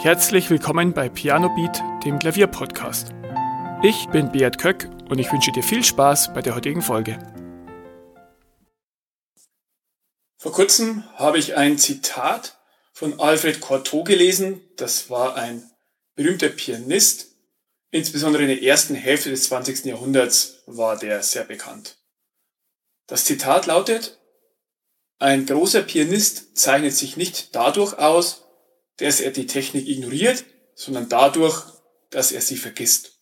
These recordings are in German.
Herzlich willkommen bei Piano Beat, dem Klavierpodcast. Ich bin Beat Köck und ich wünsche dir viel Spaß bei der heutigen Folge. Vor kurzem habe ich ein Zitat von Alfred Cortot gelesen. Das war ein berühmter Pianist. Insbesondere in der ersten Hälfte des 20. Jahrhunderts war der sehr bekannt. Das Zitat lautet, ein großer Pianist zeichnet sich nicht dadurch aus, dass er die Technik ignoriert, sondern dadurch, dass er sie vergisst.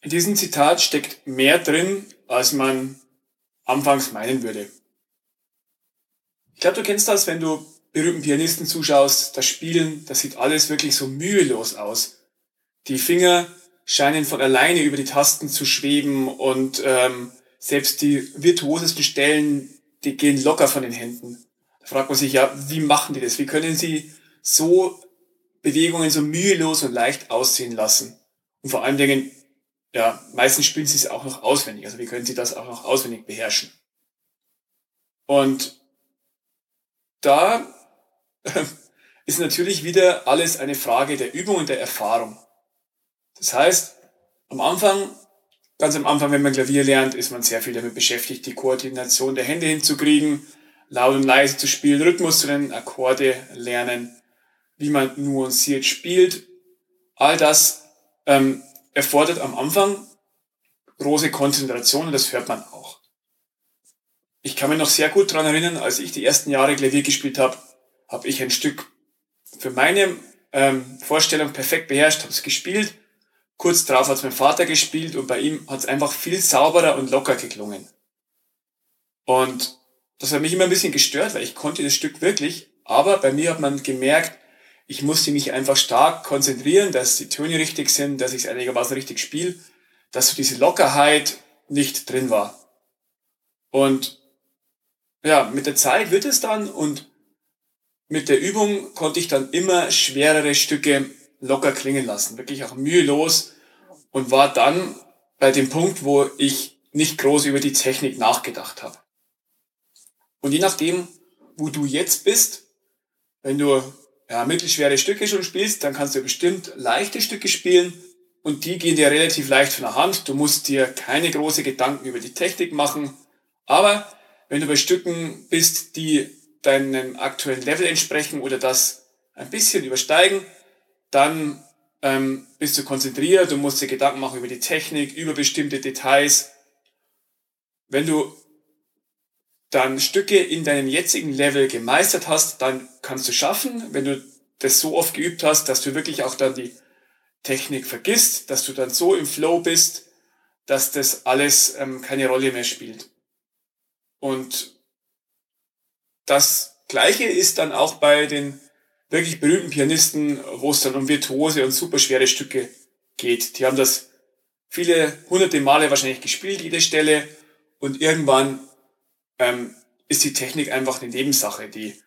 In diesem Zitat steckt mehr drin, als man anfangs meinen würde. Ich glaube, du kennst das, wenn du berühmten Pianisten zuschaust, das Spielen, das sieht alles wirklich so mühelos aus. Die Finger scheinen von alleine über die Tasten zu schweben und ähm, selbst die virtuosesten Stellen, die gehen locker von den Händen. Da fragt man sich ja, wie machen die das? Wie können sie so Bewegungen so mühelos und leicht aussehen lassen. Und vor allen Dingen, ja, meistens spielen sie es auch noch auswendig. Also wie können sie das auch noch auswendig beherrschen? Und da ist natürlich wieder alles eine Frage der Übung und der Erfahrung. Das heißt, am Anfang, ganz am Anfang, wenn man Klavier lernt, ist man sehr viel damit beschäftigt, die Koordination der Hände hinzukriegen, laut und leise zu spielen, Rhythmus zu nennen, Akkorde lernen, wie man nuanciert spielt. All das ähm, erfordert am Anfang große Konzentration und das hört man auch. Ich kann mich noch sehr gut dran erinnern, als ich die ersten Jahre Klavier gespielt habe, habe ich ein Stück für meine ähm, Vorstellung perfekt beherrscht, habe es gespielt. Kurz darauf hat es mein Vater gespielt und bei ihm hat es einfach viel sauberer und locker geklungen. Und das hat mich immer ein bisschen gestört, weil ich konnte das Stück wirklich, aber bei mir hat man gemerkt, ich musste mich einfach stark konzentrieren, dass die Töne richtig sind, dass ich es einigermaßen richtig spiele, dass so diese Lockerheit nicht drin war. Und ja, mit der Zeit wird es dann und mit der Übung konnte ich dann immer schwerere Stücke locker klingen lassen, wirklich auch mühelos und war dann bei dem Punkt, wo ich nicht groß über die Technik nachgedacht habe. Und je nachdem, wo du jetzt bist, wenn du ja, mittelschwere Stücke schon spielst, dann kannst du bestimmt leichte Stücke spielen und die gehen dir relativ leicht von der Hand. Du musst dir keine große Gedanken über die Technik machen. Aber wenn du bei Stücken bist, die deinem aktuellen Level entsprechen oder das ein bisschen übersteigen, dann ähm, bist du konzentriert, du musst dir Gedanken machen über die Technik, über bestimmte Details. Wenn du dann Stücke in deinem jetzigen Level gemeistert hast, dann kannst du schaffen, wenn du das so oft geübt hast, dass du wirklich auch dann die Technik vergisst, dass du dann so im Flow bist, dass das alles ähm, keine Rolle mehr spielt. Und das Gleiche ist dann auch bei den wirklich berühmten Pianisten, wo es dann um virtuose und superschwere Stücke geht. Die haben das viele hunderte Male wahrscheinlich gespielt, jede Stelle, und irgendwann ähm, ist die Technik einfach eine Nebensache. Die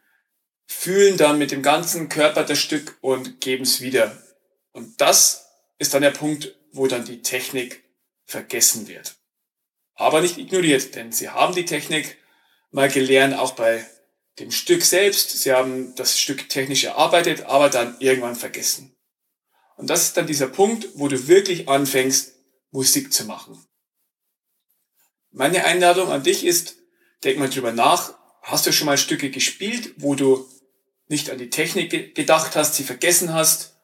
fühlen dann mit dem ganzen Körper das Stück und geben es wieder. Und das ist dann der Punkt, wo dann die Technik vergessen wird. Aber nicht ignoriert, denn sie haben die Technik mal gelernt, auch bei dem Stück selbst. Sie haben das Stück technisch erarbeitet, aber dann irgendwann vergessen. Und das ist dann dieser Punkt, wo du wirklich anfängst, Musik zu machen. Meine Einladung an dich ist, denk mal drüber nach. Hast du schon mal Stücke gespielt, wo du nicht an die Technik gedacht hast, sie vergessen hast?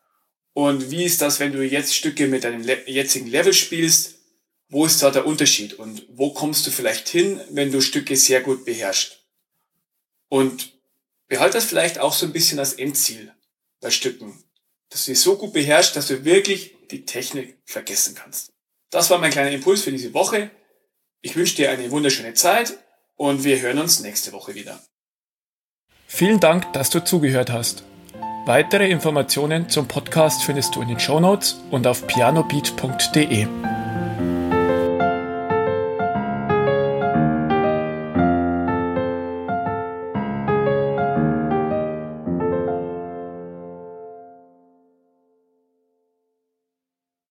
Und wie ist das, wenn du jetzt Stücke mit deinem jetzigen Level spielst? Wo ist da der Unterschied? Und wo kommst du vielleicht hin, wenn du Stücke sehr gut beherrschst? Und behalte das vielleicht auch so ein bisschen als Endziel bei Stücken. Dass du sie so gut beherrschst, dass du wirklich die Technik vergessen kannst. Das war mein kleiner Impuls für diese Woche. Ich wünsche dir eine wunderschöne Zeit und wir hören uns nächste Woche wieder. Vielen Dank, dass du zugehört hast. Weitere Informationen zum Podcast findest du in den Show Notes und auf pianobeat.de.